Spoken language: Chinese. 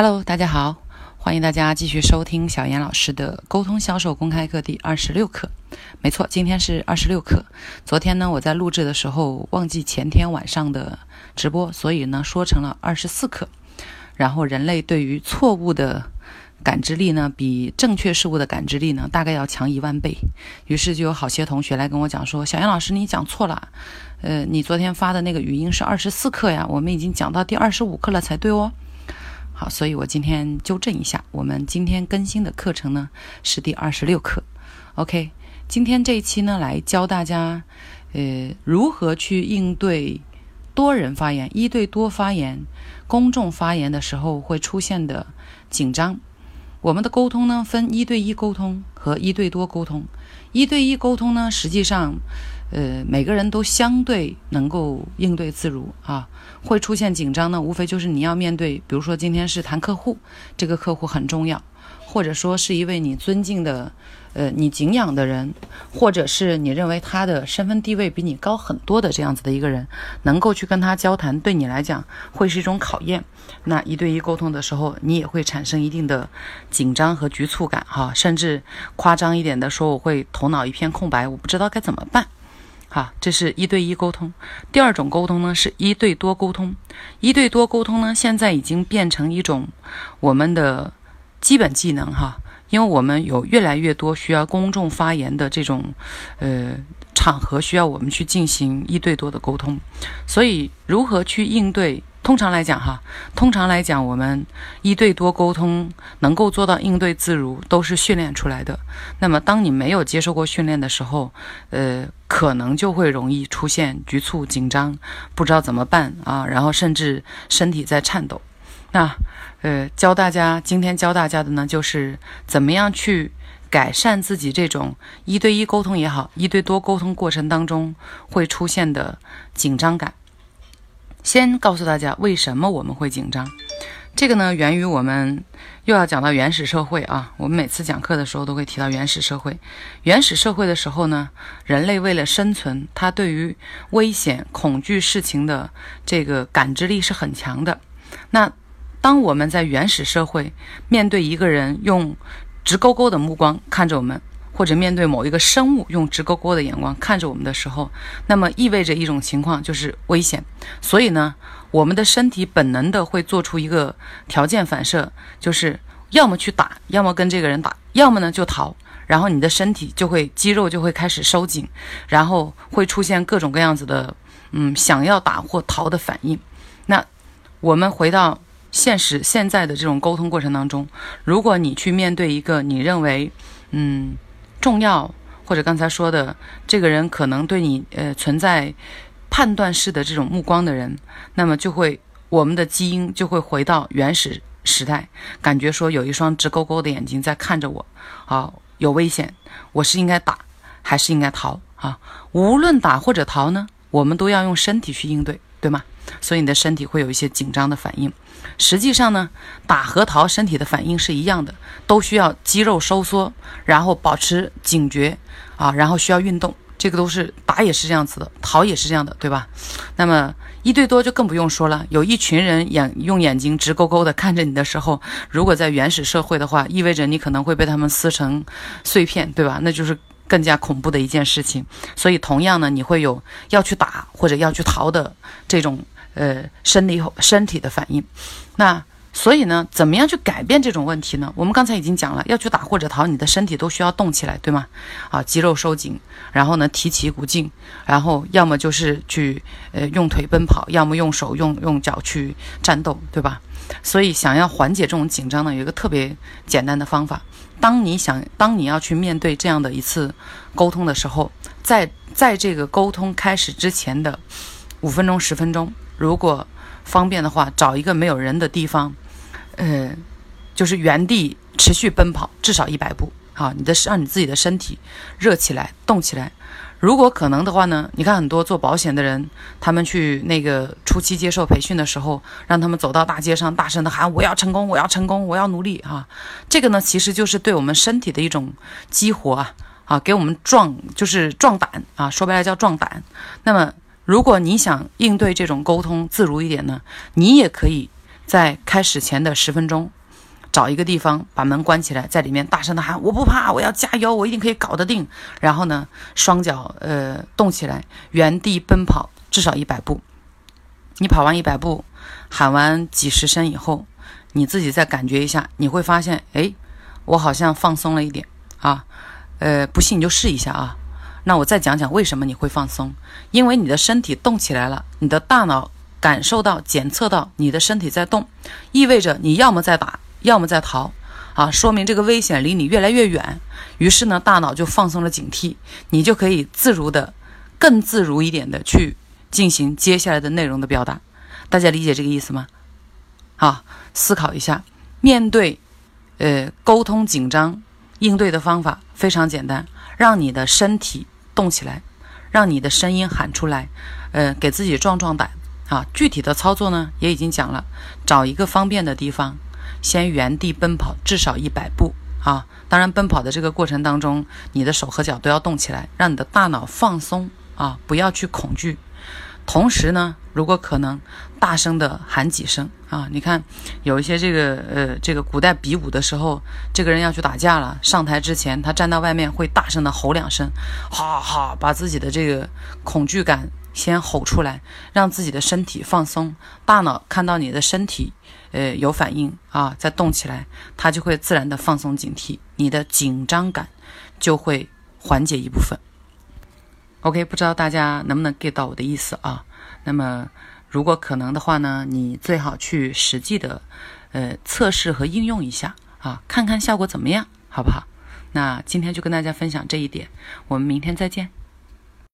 Hello，大家好，欢迎大家继续收听小严老师的沟通销售公开课第二十六课。没错，今天是二十六课。昨天呢，我在录制的时候忘记前天晚上的直播，所以呢说成了二十四课。然后人类对于错误的感知力呢，比正确事物的感知力呢，大概要强一万倍。于是就有好些同学来跟我讲说：“小杨老师，你讲错了，呃，你昨天发的那个语音是二十四课呀，我们已经讲到第二十五课了才对哦。”好，所以我今天纠正一下，我们今天更新的课程呢是第二十六课。OK，今天这一期呢来教大家，呃，如何去应对多人发言、一对多发言、公众发言的时候会出现的紧张。我们的沟通呢，分一对一沟通和一对多沟通。一对一沟通呢，实际上，呃，每个人都相对能够应对自如啊。会出现紧张呢，无非就是你要面对，比如说今天是谈客户，这个客户很重要，或者说是一位你尊敬的，呃，你敬仰的人，或者是你认为他的身份地位比你高很多的这样子的一个人，能够去跟他交谈，对你来讲会是一种考验。那一对一沟通的时候，你也会产生一定的紧张和局促感，哈，甚至夸张一点的说，我会头脑一片空白，我不知道该怎么办。好，这是一对一沟通。第二种沟通呢，是一对多沟通。一对多沟通呢，现在已经变成一种我们的基本技能，哈，因为我们有越来越多需要公众发言的这种呃场合，需要我们去进行一对多的沟通，所以如何去应对？通常来讲，哈，通常来讲，我们一对多沟通能够做到应对自如，都是训练出来的。那么，当你没有接受过训练的时候，呃，可能就会容易出现局促、紧张，不知道怎么办啊，然后甚至身体在颤抖。那，呃，教大家，今天教大家的呢，就是怎么样去改善自己这种一对一沟通也好，一对多沟通过程当中会出现的紧张感。先告诉大家为什么我们会紧张，这个呢源于我们又要讲到原始社会啊。我们每次讲课的时候都会提到原始社会。原始社会的时候呢，人类为了生存，他对于危险、恐惧事情的这个感知力是很强的。那当我们在原始社会面对一个人用直勾勾的目光看着我们。或者面对某一个生物用直勾勾的眼光看着我们的时候，那么意味着一种情况就是危险。所以呢，我们的身体本能的会做出一个条件反射，就是要么去打，要么跟这个人打，要么呢就逃。然后你的身体就会肌肉就会开始收紧，然后会出现各种各样子的嗯想要打或逃的反应。那我们回到现实现在的这种沟通过程当中，如果你去面对一个你认为嗯。重要，或者刚才说的这个人可能对你呃存在判断式的这种目光的人，那么就会我们的基因就会回到原始时代，感觉说有一双直勾勾的眼睛在看着我，啊，有危险，我是应该打还是应该逃啊？无论打或者逃呢，我们都要用身体去应对，对吗？所以你的身体会有一些紧张的反应。实际上呢，打和逃身体的反应是一样的，都需要肌肉收缩，然后保持警觉啊，然后需要运动，这个都是打也是这样子的，逃也是这样的，对吧？那么一对多就更不用说了，有一群人眼用眼睛直勾勾的看着你的时候，如果在原始社会的话，意味着你可能会被他们撕成碎片，对吧？那就是更加恐怖的一件事情。所以同样呢，你会有要去打或者要去逃的这种。呃，生理身体的反应，那所以呢，怎么样去改变这种问题呢？我们刚才已经讲了，要去打或者逃，你的身体都需要动起来，对吗？啊，肌肉收紧，然后呢，提起一股劲，然后要么就是去呃用腿奔跑，要么用手用用脚去战斗，对吧？所以想要缓解这种紧张呢，有一个特别简单的方法。当你想，当你要去面对这样的一次沟通的时候，在在这个沟通开始之前的五分钟、十分钟。如果方便的话，找一个没有人的地方，呃，就是原地持续奔跑，至少一百步，好，你的让你自己的身体热起来，动起来。如果可能的话呢，你看很多做保险的人，他们去那个初期接受培训的时候，让他们走到大街上，大声的喊：“我要成功，我要成功，我要努力！”哈，这个呢，其实就是对我们身体的一种激活啊，啊，给我们壮，就是壮胆啊，说白了叫壮胆。那么。如果你想应对这种沟通自如一点呢，你也可以在开始前的十分钟，找一个地方把门关起来，在里面大声的喊：“我不怕，我要加油，我一定可以搞得定。”然后呢，双脚呃动起来，原地奔跑至少一百步。你跑完一百步，喊完几十声以后，你自己再感觉一下，你会发现，哎，我好像放松了一点啊。呃，不信你就试一下啊。那我再讲讲为什么你会放松，因为你的身体动起来了，你的大脑。感受到、检测到你的身体在动，意味着你要么在打，要么在逃，啊，说明这个危险离你越来越远。于是呢，大脑就放松了警惕，你就可以自如的、更自如一点的去进行接下来的内容的表达。大家理解这个意思吗？好，思考一下，面对呃沟通紧张应对的方法非常简单，让你的身体动起来，让你的声音喊出来，呃，给自己壮壮胆。啊，具体的操作呢也已经讲了，找一个方便的地方，先原地奔跑至少一百步啊。当然，奔跑的这个过程当中，你的手和脚都要动起来，让你的大脑放松啊，不要去恐惧。同时呢，如果可能，大声的喊几声啊。你看，有一些这个呃，这个古代比武的时候，这个人要去打架了，上台之前，他站到外面会大声的吼两声，哈哈，把自己的这个恐惧感。先吼出来，让自己的身体放松，大脑看到你的身体，呃，有反应啊，在动起来，它就会自然的放松警惕，你的紧张感就会缓解一部分。OK，不知道大家能不能 get 到我的意思啊？那么，如果可能的话呢，你最好去实际的，呃，测试和应用一下啊，看看效果怎么样，好不好？那今天就跟大家分享这一点，我们明天再见。